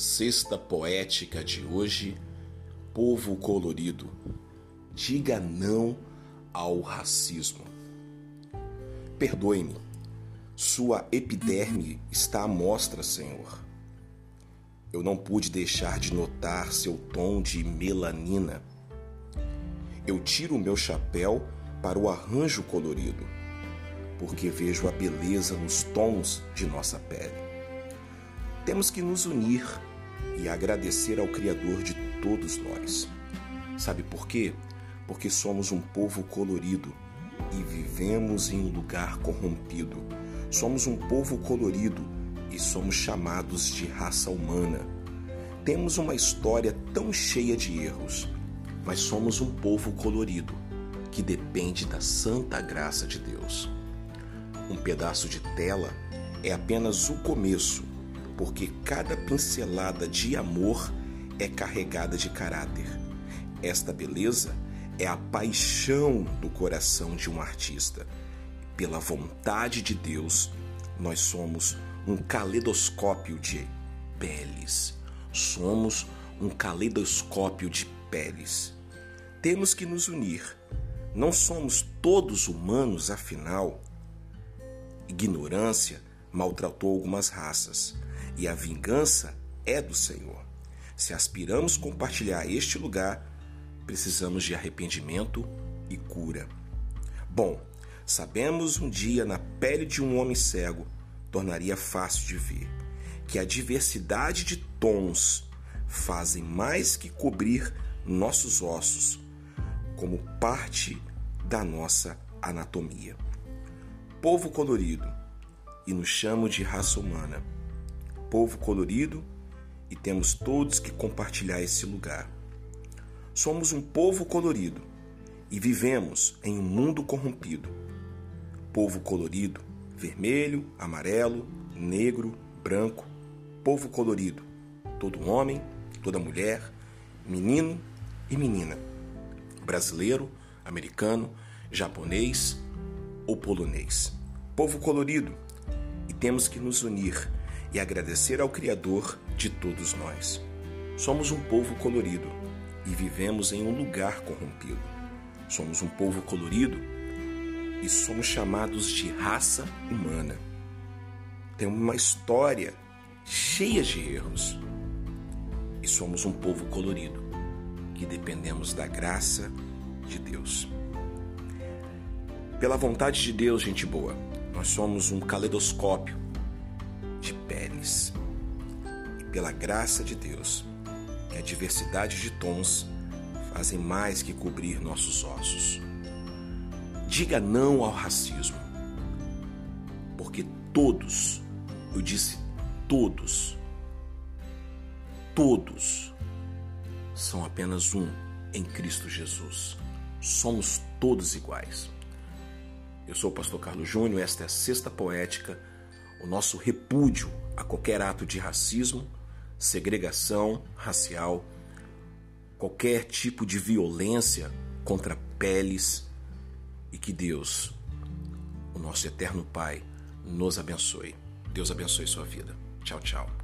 Sexta poética de hoje, povo colorido, diga não ao racismo. Perdoe-me, sua epiderme está à mostra, Senhor. Eu não pude deixar de notar seu tom de melanina. Eu tiro o meu chapéu para o arranjo colorido, porque vejo a beleza nos tons de nossa pele. Temos que nos unir e agradecer ao Criador de todos nós. Sabe por quê? Porque somos um povo colorido e vivemos em um lugar corrompido. Somos um povo colorido e somos chamados de raça humana. Temos uma história tão cheia de erros, mas somos um povo colorido que depende da santa graça de Deus. Um pedaço de tela é apenas o começo porque cada pincelada de amor é carregada de caráter. Esta beleza é a paixão do coração de um artista. Pela vontade de Deus, nós somos um caleidoscópio de peles. Somos um caleidoscópio de peles. Temos que nos unir. Não somos todos humanos, afinal. Ignorância maltratou algumas raças e a vingança é do Senhor. Se aspiramos compartilhar este lugar, precisamos de arrependimento e cura. Bom, sabemos um dia na pele de um homem cego tornaria fácil de ver que a diversidade de tons fazem mais que cobrir nossos ossos, como parte da nossa anatomia. Povo colorido, e nos chamo de raça humana povo colorido e temos todos que compartilhar esse lugar. Somos um povo colorido e vivemos em um mundo corrompido. Povo colorido, vermelho, amarelo, negro, branco, povo colorido, todo homem, toda mulher, menino e menina, brasileiro, americano, japonês ou polonês. Povo colorido, e temos que nos unir e agradecer ao Criador de todos nós. Somos um povo colorido e vivemos em um lugar corrompido. Somos um povo colorido e somos chamados de raça humana. Temos uma história cheia de erros e somos um povo colorido que dependemos da graça de Deus. Pela vontade de Deus, gente boa, nós somos um caleidoscópio E pela graça de Deus, que a diversidade de tons fazem mais que cobrir nossos ossos. Diga não ao racismo, porque todos, eu disse todos, todos são apenas um em Cristo Jesus. Somos todos iguais. Eu sou o pastor Carlos Júnior, esta é a Sexta Poética o nosso repúdio a qualquer ato de racismo, segregação racial, qualquer tipo de violência contra peles e que Deus, o nosso eterno Pai, nos abençoe. Deus abençoe sua vida. Tchau, tchau.